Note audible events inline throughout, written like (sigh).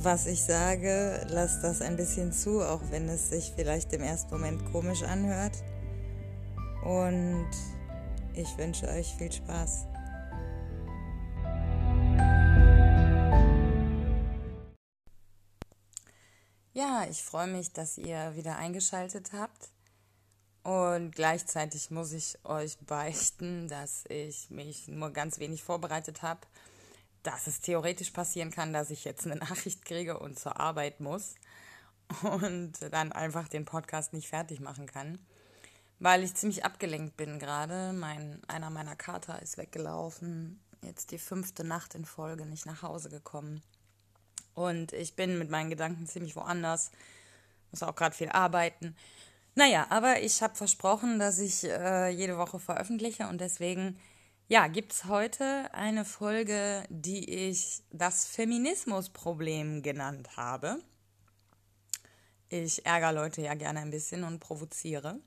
was ich sage, lasst das ein bisschen zu, auch wenn es sich vielleicht im ersten Moment komisch anhört. Und ich wünsche euch viel Spaß. Ja, ich freue mich, dass ihr wieder eingeschaltet habt. Und gleichzeitig muss ich euch beichten, dass ich mich nur ganz wenig vorbereitet habe dass es theoretisch passieren kann, dass ich jetzt eine (laughs) Nachricht kriege und zur Arbeit muss und dann einfach den Podcast nicht fertig machen kann, weil ich ziemlich abgelenkt bin gerade. Mein, einer meiner Kater ist weggelaufen, jetzt die fünfte Nacht in Folge nicht nach Hause gekommen. Und ich bin mit meinen Gedanken ziemlich woanders, muss auch gerade viel arbeiten. Naja, aber ich habe versprochen, dass ich äh, jede Woche veröffentliche und deswegen ja, gibt es heute eine Folge, die ich das Feminismusproblem genannt habe. Ich ärgere Leute ja gerne ein bisschen und provoziere.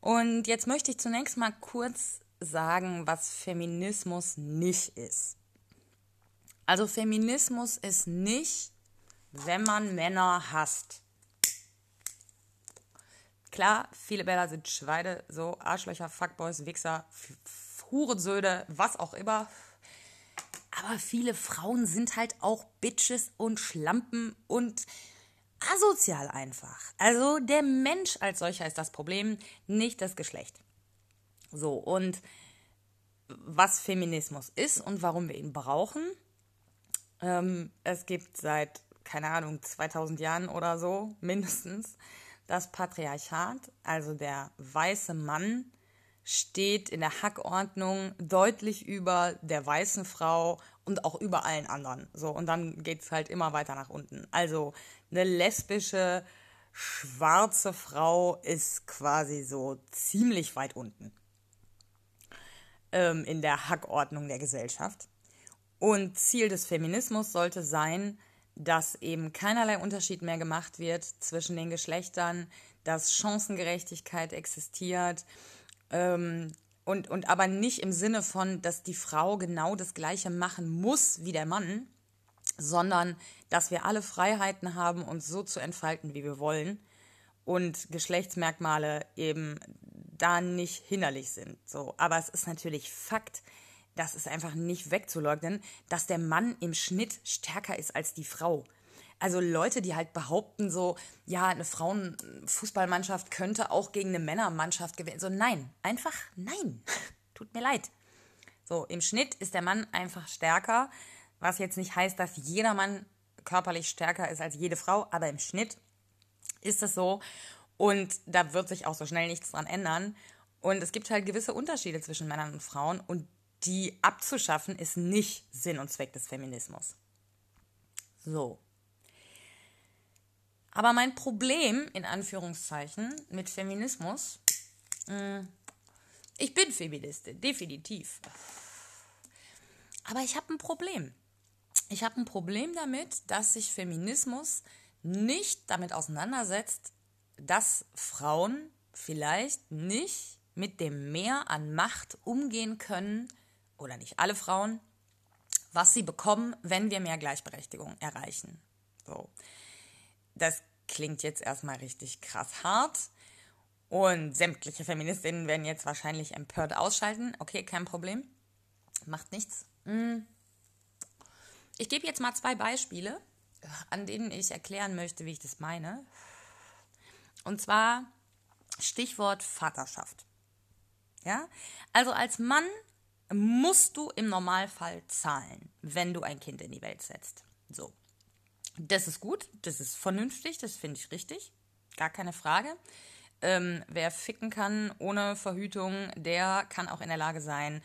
Und jetzt möchte ich zunächst mal kurz sagen, was Feminismus nicht ist. Also Feminismus ist nicht, wenn man Männer hasst. Klar, viele Männer sind Schweine, so Arschlöcher, Fuckboys, Wichser, Hurensöhne, was auch immer. Aber viele Frauen sind halt auch Bitches und Schlampen und asozial einfach. Also der Mensch als solcher ist das Problem, nicht das Geschlecht. So, und was Feminismus ist und warum wir ihn brauchen. Ähm, es gibt seit, keine Ahnung, 2000 Jahren oder so mindestens das Patriarchat, also der weiße Mann steht in der Hackordnung deutlich über der weißen Frau und auch über allen anderen. So, und dann geht es halt immer weiter nach unten. Also eine lesbische, schwarze Frau ist quasi so ziemlich weit unten ähm, in der Hackordnung der Gesellschaft. Und Ziel des Feminismus sollte sein, dass eben keinerlei Unterschied mehr gemacht wird zwischen den Geschlechtern, dass Chancengerechtigkeit existiert, ähm, und, und aber nicht im Sinne von, dass die Frau genau das Gleiche machen muss wie der Mann, sondern dass wir alle Freiheiten haben, uns so zu entfalten, wie wir wollen und Geschlechtsmerkmale eben da nicht hinderlich sind. So, aber es ist natürlich Fakt, das ist einfach nicht wegzuleugnen, dass der Mann im Schnitt stärker ist als die Frau. Also Leute, die halt behaupten so, ja, eine Frauenfußballmannschaft könnte auch gegen eine Männermannschaft gewinnen. So, nein, einfach nein. (laughs) Tut mir leid. So, im Schnitt ist der Mann einfach stärker, was jetzt nicht heißt, dass jeder Mann körperlich stärker ist als jede Frau, aber im Schnitt ist es so und da wird sich auch so schnell nichts dran ändern. Und es gibt halt gewisse Unterschiede zwischen Männern und Frauen und die abzuschaffen ist nicht Sinn und Zweck des Feminismus. So. Aber mein Problem, in Anführungszeichen, mit Feminismus, mm, ich bin Feministin, definitiv. Aber ich habe ein Problem. Ich habe ein Problem damit, dass sich Feminismus nicht damit auseinandersetzt, dass Frauen vielleicht nicht mit dem Mehr an Macht umgehen können, oder nicht alle Frauen, was sie bekommen, wenn wir mehr Gleichberechtigung erreichen. So. Das klingt jetzt erstmal richtig krass hart. Und sämtliche Feministinnen werden jetzt wahrscheinlich empört ausschalten. Okay, kein Problem. Macht nichts. Hm. Ich gebe jetzt mal zwei Beispiele, an denen ich erklären möchte, wie ich das meine. Und zwar Stichwort Vaterschaft. Ja? Also als Mann musst du im Normalfall zahlen, wenn du ein Kind in die Welt setzt. So. Das ist gut, das ist vernünftig, das finde ich richtig. Gar keine Frage. Ähm, wer ficken kann ohne Verhütung, der kann auch in der Lage sein,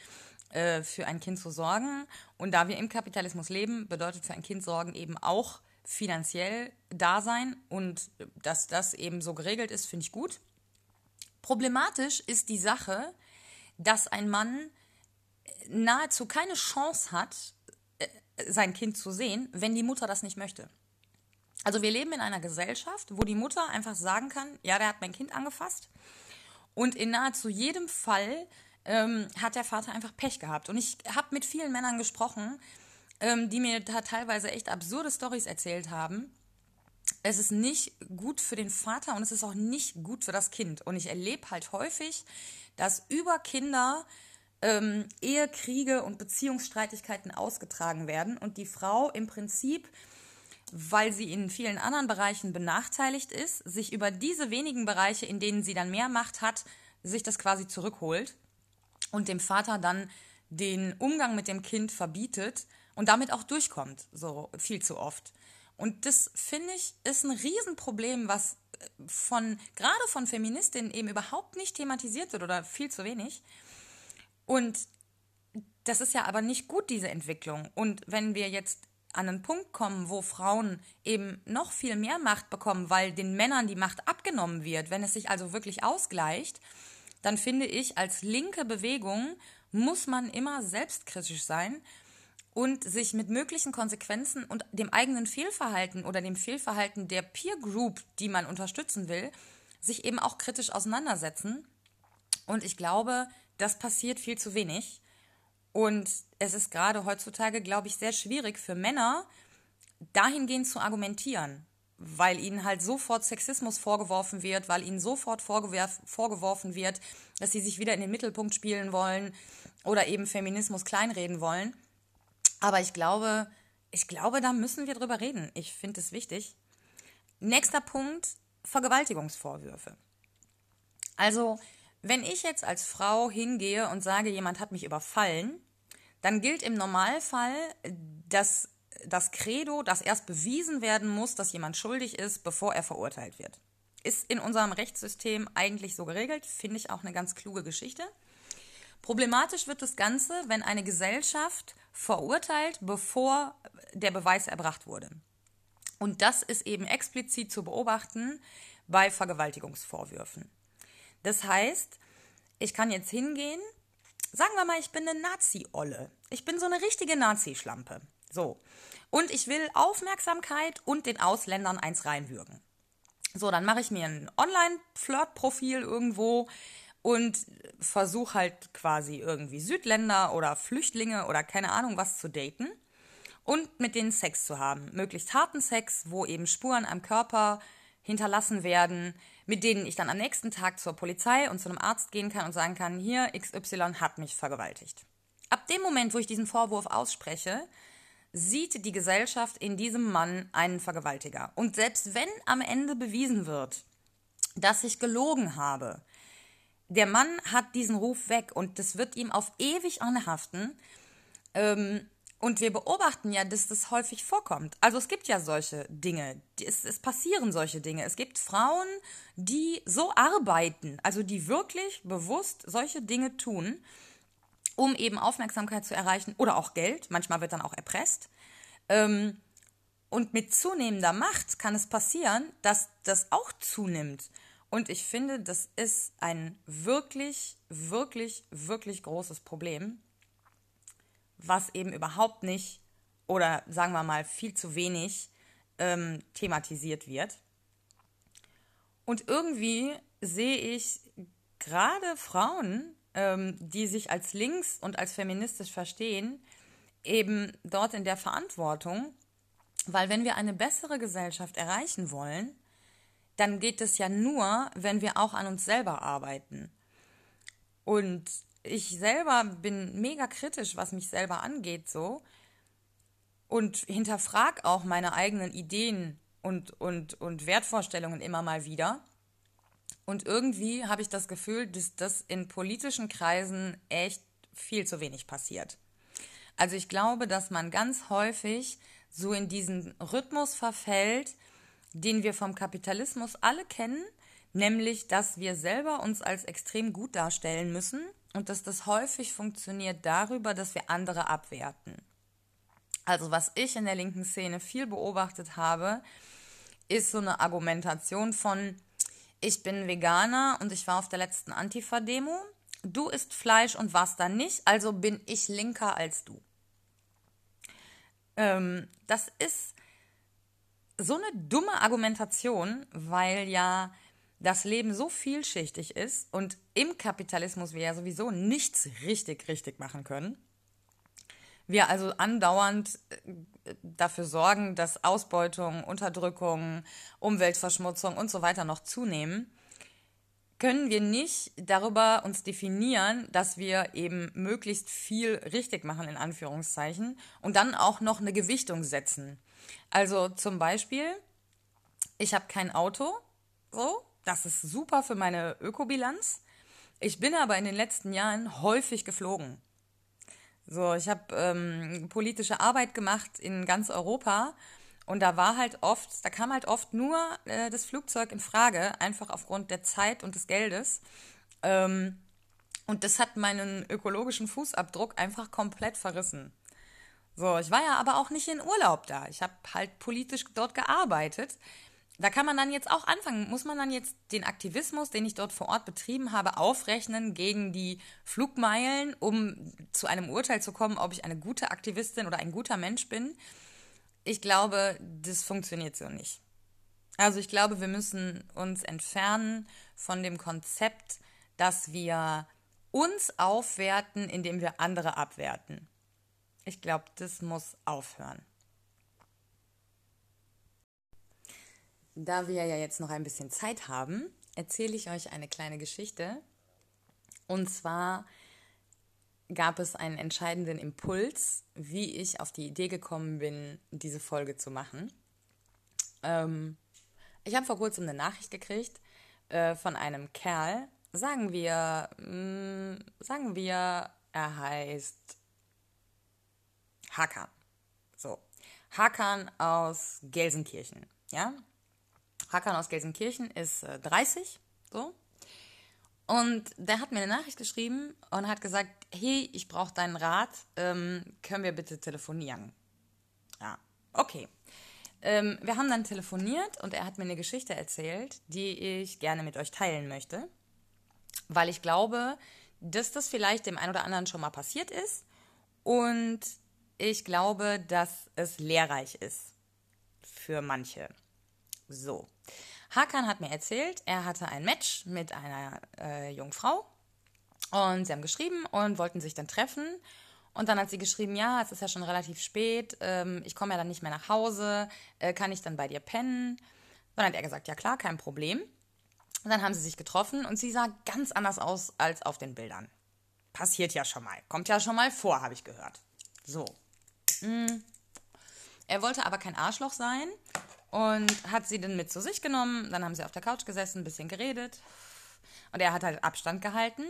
äh, für ein Kind zu sorgen. Und da wir im Kapitalismus leben, bedeutet für ein Kind sorgen eben auch finanziell da sein. Und dass das eben so geregelt ist, finde ich gut. Problematisch ist die Sache, dass ein Mann nahezu keine Chance hat, äh, sein Kind zu sehen, wenn die Mutter das nicht möchte. Also wir leben in einer Gesellschaft, wo die Mutter einfach sagen kann, ja, der hat mein Kind angefasst. Und in nahezu jedem Fall ähm, hat der Vater einfach Pech gehabt. Und ich habe mit vielen Männern gesprochen, ähm, die mir da teilweise echt absurde Stories erzählt haben. Es ist nicht gut für den Vater und es ist auch nicht gut für das Kind. Und ich erlebe halt häufig, dass über Kinder ähm, Ehekriege und Beziehungsstreitigkeiten ausgetragen werden und die Frau im Prinzip, weil sie in vielen anderen Bereichen benachteiligt ist, sich über diese wenigen Bereiche, in denen sie dann mehr Macht hat, sich das quasi zurückholt und dem Vater dann den Umgang mit dem Kind verbietet und damit auch durchkommt, so viel zu oft. Und das finde ich ist ein Riesenproblem, was von gerade von Feministinnen eben überhaupt nicht thematisiert wird oder viel zu wenig. Und das ist ja aber nicht gut, diese Entwicklung. Und wenn wir jetzt an einen Punkt kommen, wo Frauen eben noch viel mehr Macht bekommen, weil den Männern die Macht abgenommen wird, wenn es sich also wirklich ausgleicht, dann finde ich, als linke Bewegung muss man immer selbstkritisch sein und sich mit möglichen Konsequenzen und dem eigenen Fehlverhalten oder dem Fehlverhalten der Peer Group, die man unterstützen will, sich eben auch kritisch auseinandersetzen. Und ich glaube, das passiert viel zu wenig. Und es ist gerade heutzutage, glaube ich, sehr schwierig für Männer, dahingehend zu argumentieren, weil ihnen halt sofort Sexismus vorgeworfen wird, weil ihnen sofort vorgeworfen wird, dass sie sich wieder in den Mittelpunkt spielen wollen oder eben Feminismus kleinreden wollen. Aber ich glaube, ich glaube, da müssen wir drüber reden. Ich finde es wichtig. Nächster Punkt, Vergewaltigungsvorwürfe. Also, wenn ich jetzt als Frau hingehe und sage, jemand hat mich überfallen, dann gilt im Normalfall dass das Credo, dass erst bewiesen werden muss, dass jemand schuldig ist, bevor er verurteilt wird. Ist in unserem Rechtssystem eigentlich so geregelt, finde ich auch eine ganz kluge Geschichte. Problematisch wird das Ganze, wenn eine Gesellschaft verurteilt, bevor der Beweis erbracht wurde. Und das ist eben explizit zu beobachten bei Vergewaltigungsvorwürfen. Das heißt, ich kann jetzt hingehen, sagen wir mal, ich bin eine Nazi-Olle. Ich bin so eine richtige Nazi-Schlampe. So. Und ich will Aufmerksamkeit und den Ausländern eins reinwürgen. So, dann mache ich mir ein Online-Flirt-Profil irgendwo, und versuche halt quasi irgendwie Südländer oder Flüchtlinge oder keine Ahnung was zu daten und mit denen Sex zu haben. Möglichst harten Sex, wo eben Spuren am Körper hinterlassen werden, mit denen ich dann am nächsten Tag zur Polizei und zu einem Arzt gehen kann und sagen kann, hier XY hat mich vergewaltigt. Ab dem Moment, wo ich diesen Vorwurf ausspreche, sieht die Gesellschaft in diesem Mann einen Vergewaltiger. Und selbst wenn am Ende bewiesen wird, dass ich gelogen habe, der Mann hat diesen Ruf weg und das wird ihm auf ewig anhaften. Ähm, und wir beobachten ja, dass das häufig vorkommt. Also es gibt ja solche Dinge, es, es passieren solche Dinge. Es gibt Frauen, die so arbeiten, also die wirklich bewusst solche Dinge tun, um eben Aufmerksamkeit zu erreichen oder auch Geld. Manchmal wird dann auch erpresst. Ähm, und mit zunehmender Macht kann es passieren, dass das auch zunimmt. Und ich finde, das ist ein wirklich, wirklich, wirklich großes Problem, was eben überhaupt nicht oder sagen wir mal viel zu wenig ähm, thematisiert wird. Und irgendwie sehe ich gerade Frauen, ähm, die sich als links und als feministisch verstehen, eben dort in der Verantwortung, weil wenn wir eine bessere Gesellschaft erreichen wollen, dann geht es ja nur, wenn wir auch an uns selber arbeiten. Und ich selber bin mega kritisch, was mich selber angeht, so. Und hinterfrag auch meine eigenen Ideen und, und, und Wertvorstellungen immer mal wieder. Und irgendwie habe ich das Gefühl, dass das in politischen Kreisen echt viel zu wenig passiert. Also ich glaube, dass man ganz häufig so in diesen Rhythmus verfällt, den wir vom Kapitalismus alle kennen, nämlich dass wir selber uns als extrem gut darstellen müssen und dass das häufig funktioniert darüber, dass wir andere abwerten. Also was ich in der linken Szene viel beobachtet habe, ist so eine Argumentation von, ich bin Veganer und ich war auf der letzten Antifa-Demo. Du isst Fleisch und warst da nicht, also bin ich linker als du. Ähm, das ist so eine dumme Argumentation, weil ja das Leben so vielschichtig ist und im Kapitalismus wir ja sowieso nichts richtig, richtig machen können. Wir also andauernd äh, dafür sorgen, dass Ausbeutung, Unterdrückung, Umweltverschmutzung und so weiter noch zunehmen, können wir nicht darüber uns definieren, dass wir eben möglichst viel richtig machen, in Anführungszeichen, und dann auch noch eine Gewichtung setzen. Also zum Beispiel, ich habe kein Auto, so, das ist super für meine Ökobilanz. Ich bin aber in den letzten Jahren häufig geflogen. So, ich habe ähm, politische Arbeit gemacht in ganz Europa und da war halt oft, da kam halt oft nur äh, das Flugzeug in Frage, einfach aufgrund der Zeit und des Geldes. Ähm, und das hat meinen ökologischen Fußabdruck einfach komplett verrissen. So, ich war ja aber auch nicht in Urlaub da. Ich habe halt politisch dort gearbeitet da kann man dann jetzt auch anfangen, muss man dann jetzt den Aktivismus, den ich dort vor Ort betrieben habe, aufrechnen gegen die Flugmeilen, um zu einem Urteil zu kommen, ob ich eine gute Aktivistin oder ein guter Mensch bin. Ich glaube, das funktioniert so nicht. Also ich glaube, wir müssen uns entfernen von dem Konzept, dass wir uns aufwerten, indem wir andere abwerten. Ich glaube, das muss aufhören. Da wir ja jetzt noch ein bisschen Zeit haben, erzähle ich euch eine kleine Geschichte. Und zwar gab es einen entscheidenden Impuls, wie ich auf die Idee gekommen bin, diese Folge zu machen. Ähm, ich habe vor kurzem eine Nachricht gekriegt äh, von einem Kerl. Sagen wir, mh, mm, sagen wir, er heißt Hakan. So, Hakan aus Gelsenkirchen. Ja, Hakan aus Gelsenkirchen ist äh, 30, so. Und der hat mir eine Nachricht geschrieben und hat gesagt, hey, ich brauche deinen Rat, ähm, können wir bitte telefonieren? Ja, okay. Ähm, wir haben dann telefoniert und er hat mir eine Geschichte erzählt, die ich gerne mit euch teilen möchte, weil ich glaube, dass das vielleicht dem einen oder anderen schon mal passiert ist und ich glaube, dass es lehrreich ist für manche. So. Hakan hat mir erzählt, er hatte ein Match mit einer äh, jungen Frau und sie haben geschrieben und wollten sich dann treffen. Und dann hat sie geschrieben, ja, es ist ja schon relativ spät, ähm, ich komme ja dann nicht mehr nach Hause, äh, kann ich dann bei dir pennen? Dann hat er gesagt, ja klar, kein Problem. Und dann haben sie sich getroffen und sie sah ganz anders aus als auf den Bildern. Passiert ja schon mal, kommt ja schon mal vor, habe ich gehört. So. Mm. Er wollte aber kein Arschloch sein und hat sie dann mit zu sich genommen. Dann haben sie auf der Couch gesessen, ein bisschen geredet. Und er hat halt Abstand gehalten.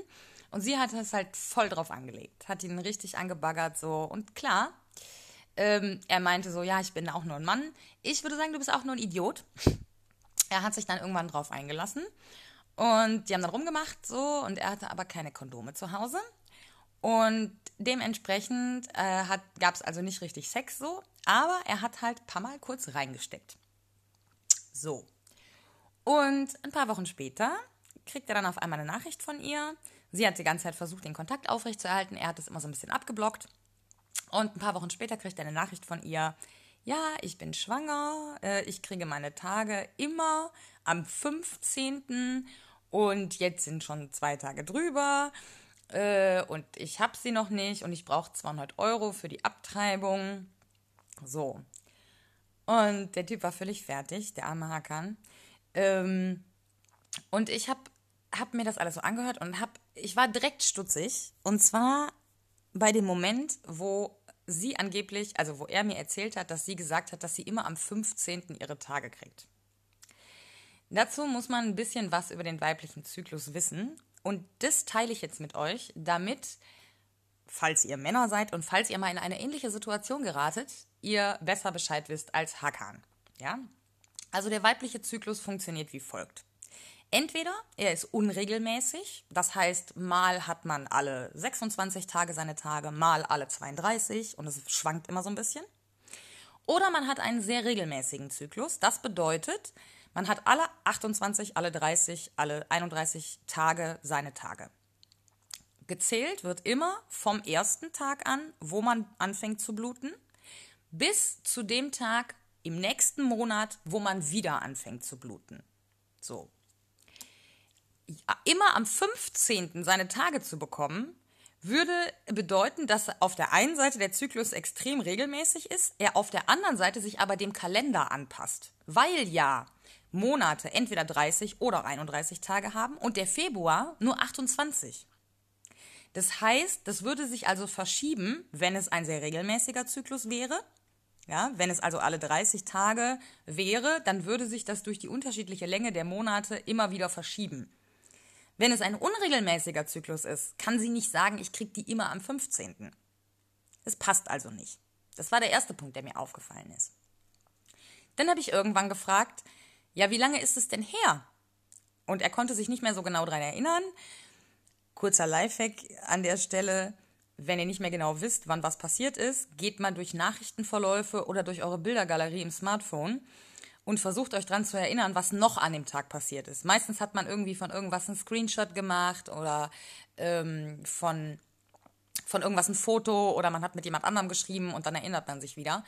Und sie hat es halt voll drauf angelegt. Hat ihn richtig angebaggert so. Und klar, ähm, er meinte so, ja, ich bin auch nur ein Mann. Ich würde sagen, du bist auch nur ein Idiot. Er hat sich dann irgendwann drauf eingelassen. Und die haben dann rumgemacht so. Und er hatte aber keine Kondome zu Hause. Und dementsprechend äh, gab es also nicht richtig Sex so. Aber er hat halt paar Mal kurz reingesteckt. So. Und ein paar Wochen später kriegt er dann auf einmal eine Nachricht von ihr. Sie hat die ganze Zeit versucht, den Kontakt aufrechtzuerhalten. Er hat es immer so ein bisschen abgeblockt. Und ein paar Wochen später kriegt er eine Nachricht von ihr. Ja, ich bin schwanger. Äh, ich kriege meine Tage immer am 15. Und jetzt sind schon zwei Tage drüber. Äh, und ich habe sie noch nicht. Und ich brauche 200 Euro für die Abtreibung. So. Und der Typ war völlig fertig, der arme Hakan. Ähm, und ich habe hab mir das alles so angehört und hab, ich war direkt stutzig. Und zwar bei dem Moment, wo sie angeblich, also wo er mir erzählt hat, dass sie gesagt hat, dass sie immer am 15. ihre Tage kriegt. Dazu muss man ein bisschen was über den weiblichen Zyklus wissen. Und das teile ich jetzt mit euch, damit, falls ihr Männer seid und falls ihr mal in eine ähnliche Situation geratet, ihr besser Bescheid wisst als Hakan. Ja? Also der weibliche Zyklus funktioniert wie folgt. Entweder er ist unregelmäßig, das heißt, mal hat man alle 26 Tage seine Tage, mal alle 32 und es schwankt immer so ein bisschen. Oder man hat einen sehr regelmäßigen Zyklus. Das bedeutet, Man hat alle 28, alle 30, alle 31 Tage seine Tage. Gezählt wird immer vom ersten Tag an, wo man anfängt zu bluten, bis zu dem Tag im nächsten Monat, wo man wieder anfängt zu bluten. So. Immer am 15. seine Tage zu bekommen, würde bedeuten, dass auf der einen Seite der Zyklus extrem regelmäßig ist, er auf der anderen Seite sich aber dem Kalender anpasst. Weil ja Monate entweder 30 oder 31 Tage haben und der Februar nur 28. Das heißt, das würde sich also verschieben, wenn es ein sehr regelmäßiger Zyklus wäre. Ja, wenn es also alle 30 Tage wäre, dann würde sich das durch die unterschiedliche Länge der Monate immer wieder verschieben. Wenn es ein unregelmäßiger Zyklus ist, kann sie nicht sagen, ich kriege die immer am 15. Es passt also nicht. Das war der erste Punkt, der mir aufgefallen ist. Dann habe ich irgendwann gefragt, ja, wie lange ist es denn her? Und er konnte sich nicht mehr so genau daran erinnern. Kurzer Lifehack an der Stelle. Wenn ihr nicht mehr genau wisst, wann was passiert ist, geht mal durch Nachrichtenverläufe oder durch eure Bildergalerie im Smartphone und versucht euch dran zu erinnern, was noch an dem Tag passiert ist. Meistens hat man irgendwie von irgendwas einen Screenshot gemacht oder ähm, von, von irgendwas ein Foto oder man hat mit jemand anderem geschrieben und dann erinnert man sich wieder.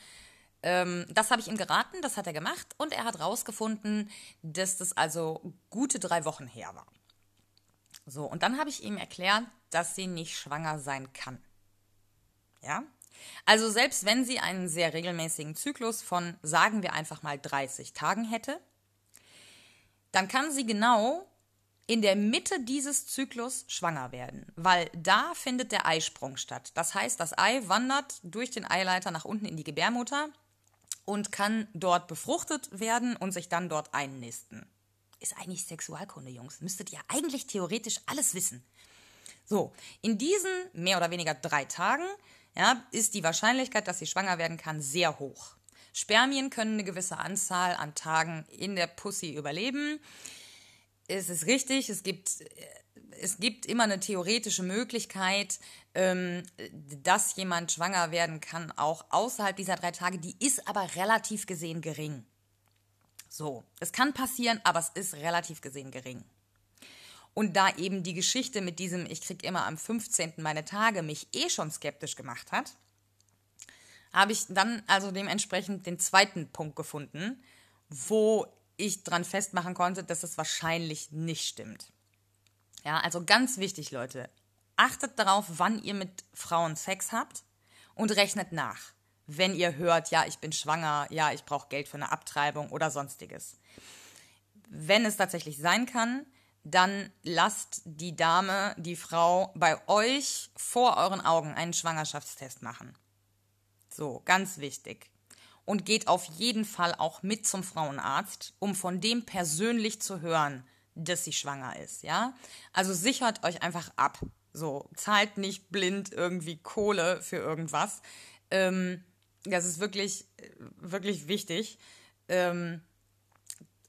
Ähm, das habe ich ihm geraten, das hat er gemacht und er hat rausgefunden, dass das also gute drei Wochen her war. So, und dann habe ich ihm erklärt, dass sie nicht schwanger sein kann. Ja, also selbst wenn sie einen sehr regelmäßigen Zyklus von, sagen wir einfach mal 30 Tagen hätte, dann kann sie genau in der Mitte dieses Zyklus schwanger werden, weil da findet der Eisprung statt. Das heißt, das Ei wandert durch den Eileiter nach unten in die Gebärmutter und kann dort befruchtet werden und sich dann dort einnisten. Ist eigentlich Sexualkunde, Jungs. Müsstet ihr eigentlich theoretisch alles wissen. So, in diesen mehr oder weniger drei Tagen ja, ist die Wahrscheinlichkeit, dass sie schwanger werden kann, sehr hoch. Spermien können eine gewisse Anzahl an Tagen in der Pussy überleben. Es ist richtig, es gibt, es gibt immer eine theoretische Möglichkeit, ähm, dass jemand schwanger werden kann, auch außerhalb dieser drei Tage. Die ist aber relativ gesehen gering. So, es kann passieren, aber es ist relativ gesehen gering. Und da eben die Geschichte mit diesem, ich krieg immer am 15. meine Tage, mich eh schon skeptisch gemacht hat, habe ich dann also dementsprechend den zweiten Punkt gefunden, wo ich dran festmachen konnte, dass es wahrscheinlich nicht stimmt. Ja, also ganz wichtig, Leute. Achtet darauf, wann ihr mit Frauen Sex habt und rechnet nach. Wenn ihr hört, ja, ich bin schwanger, ja, ich brauche Geld für eine Abtreibung oder sonstiges. Wenn es tatsächlich sein kann, dann lasst die Dame, die Frau bei euch vor euren Augen einen Schwangerschaftstest machen. So, ganz wichtig. Und geht auf jeden Fall auch mit zum Frauenarzt, um von dem persönlich zu hören, dass sie schwanger ist, ja? Also sichert euch einfach ab. So, zahlt nicht blind irgendwie Kohle für irgendwas. Ähm, das ist wirklich, wirklich wichtig. Ähm,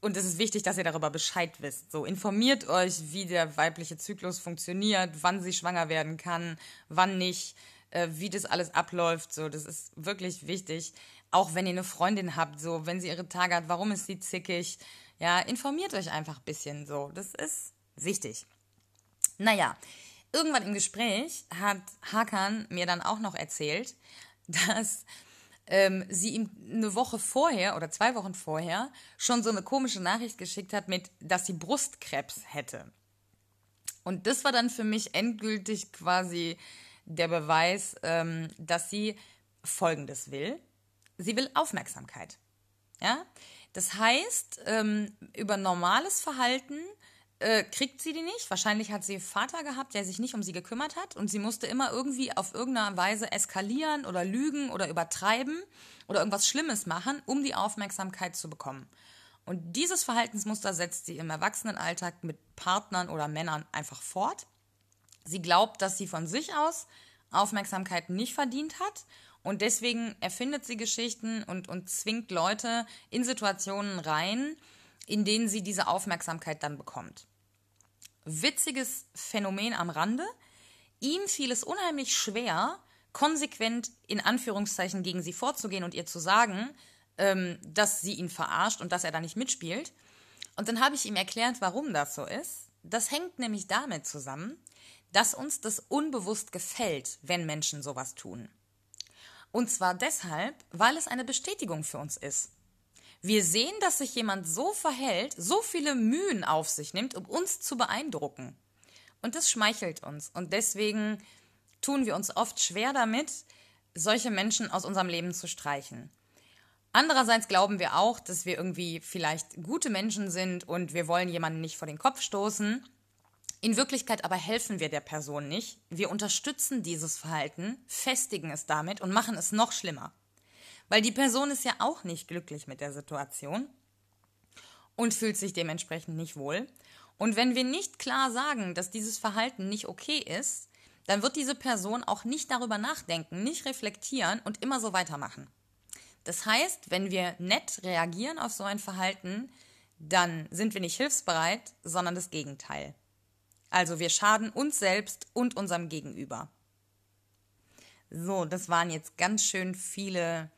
und es ist wichtig, dass ihr darüber Bescheid wisst. So, informiert euch, wie der weibliche Zyklus funktioniert, wann sie schwanger werden kann, wann nicht, äh, wie das alles abläuft. So, das ist wirklich wichtig. Auch wenn ihr eine Freundin habt, so, wenn sie ihre Tage hat, warum ist sie zickig? Ja, informiert euch einfach ein bisschen so. Das ist wichtig. Naja, irgendwann im Gespräch hat Hakan mir dann auch noch erzählt, (laughs) dass ähm, sie ihm eine Woche vorher oder zwei Wochen vorher schon so eine komische Nachricht geschickt hat mit, dass sie Brustkrebs hätte. Und das war dann für mich endgültig quasi der Beweis, ähm, dass sie Folgendes will. Sie will Aufmerksamkeit. Ja? Das heißt, ähm, über normales Verhalten äh, kriegt sie die nicht. Wahrscheinlich hat sie Vater gehabt, der sich nicht um sie gekümmert hat und sie musste immer irgendwie auf irgendeine Weise eskalieren oder lügen oder übertreiben oder irgendwas Schlimmes machen, um die Aufmerksamkeit zu bekommen. Und dieses Verhaltensmuster setzt sie im Erwachsenenalltag mit Partnern oder Männern einfach fort. Sie glaubt, dass sie von sich aus Aufmerksamkeit nicht verdient hat und deswegen erfindet sie Geschichten und, und zwingt Leute in Situationen rein, in denen sie diese Aufmerksamkeit dann bekommt. Witziges Phänomen am Rande. Ihm fiel es unheimlich schwer, konsequent in Anführungszeichen gegen sie vorzugehen und ihr zu sagen, ähm, dass sie ihn verarscht und dass er da nicht mitspielt. Und dann habe ich ihm erklärt, warum das so ist. Das hängt nämlich damit zusammen, dass uns das unbewusst gefällt, wenn Menschen sowas tun. Und zwar deshalb, weil es eine Bestätigung für uns ist. Wir sehen, dass sich jemand so verhält, so viele Mühen auf sich nimmt, um uns zu beeindrucken. Und das schmeichelt uns. Und deswegen tun wir uns oft schwer damit, solche Menschen aus unserem Leben zu streichen. Andererseits glauben wir auch, dass wir irgendwie vielleicht gute Menschen sind und wir wollen jemanden nicht vor den Kopf stoßen. In Wirklichkeit aber helfen wir der Person nicht. Wir unterstützen dieses Verhalten, festigen es damit und machen es noch schlimmer. Weil die Person ist ja auch nicht glücklich mit der Situation und fühlt sich dementsprechend nicht wohl. Und wenn wir nicht klar sagen, dass dieses Verhalten nicht okay ist, dann wird diese Person auch nicht darüber nachdenken, nicht reflektieren und immer so weitermachen. Das heißt, wenn wir nett reagieren auf so ein Verhalten, dann sind wir nicht hilfsbereit, sondern das Gegenteil. Also wir schaden uns selbst und unserem Gegenüber. So, das waren jetzt ganz schön viele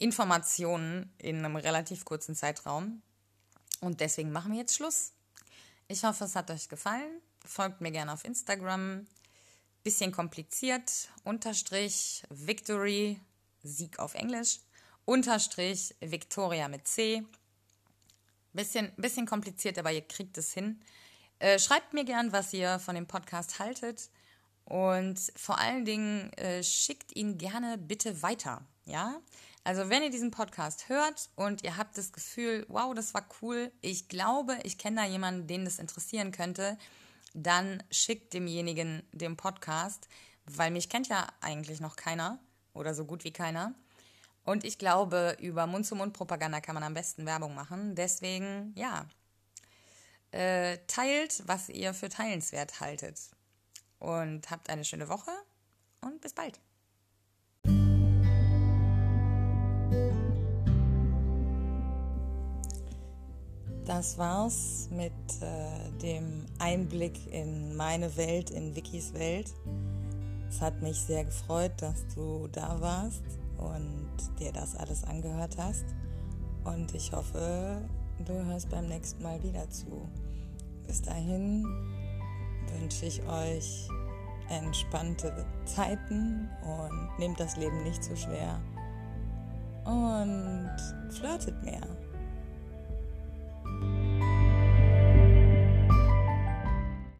Informationen in einem relativ kurzen Zeitraum. Und deswegen machen wir jetzt Schluss. Ich hoffe, es hat euch gefallen. Folgt mir gerne auf Instagram. Bisschen kompliziert. Unterstrich Victory, Sieg auf Englisch. Unterstrich Victoria mit C. Bisschen, bisschen kompliziert, aber ihr kriegt es hin. Äh, schreibt mir gern, was ihr von dem Podcast haltet. Und vor allen Dingen äh, schickt ihn gerne bitte weiter. Ja? Also wenn ihr diesen Podcast hört und ihr habt das Gefühl, wow, das war cool, ich glaube, ich kenne da jemanden, den das interessieren könnte, dann schickt demjenigen den Podcast, weil mich kennt ja eigentlich noch keiner oder so gut wie keiner. Und ich glaube, über Mund-zu-Mund-Propaganda kann man am besten Werbung machen. Deswegen, ja, äh, teilt, was ihr für teilenswert haltet. Und habt eine schöne Woche und bis bald. Das war's mit äh, dem Einblick in meine Welt, in Vickys Welt. Es hat mich sehr gefreut, dass du da warst und dir das alles angehört hast. Und ich hoffe, du hörst beim nächsten Mal wieder zu. Bis dahin wünsche ich euch entspannte Zeiten und nehmt das Leben nicht zu so schwer und flirtet mehr.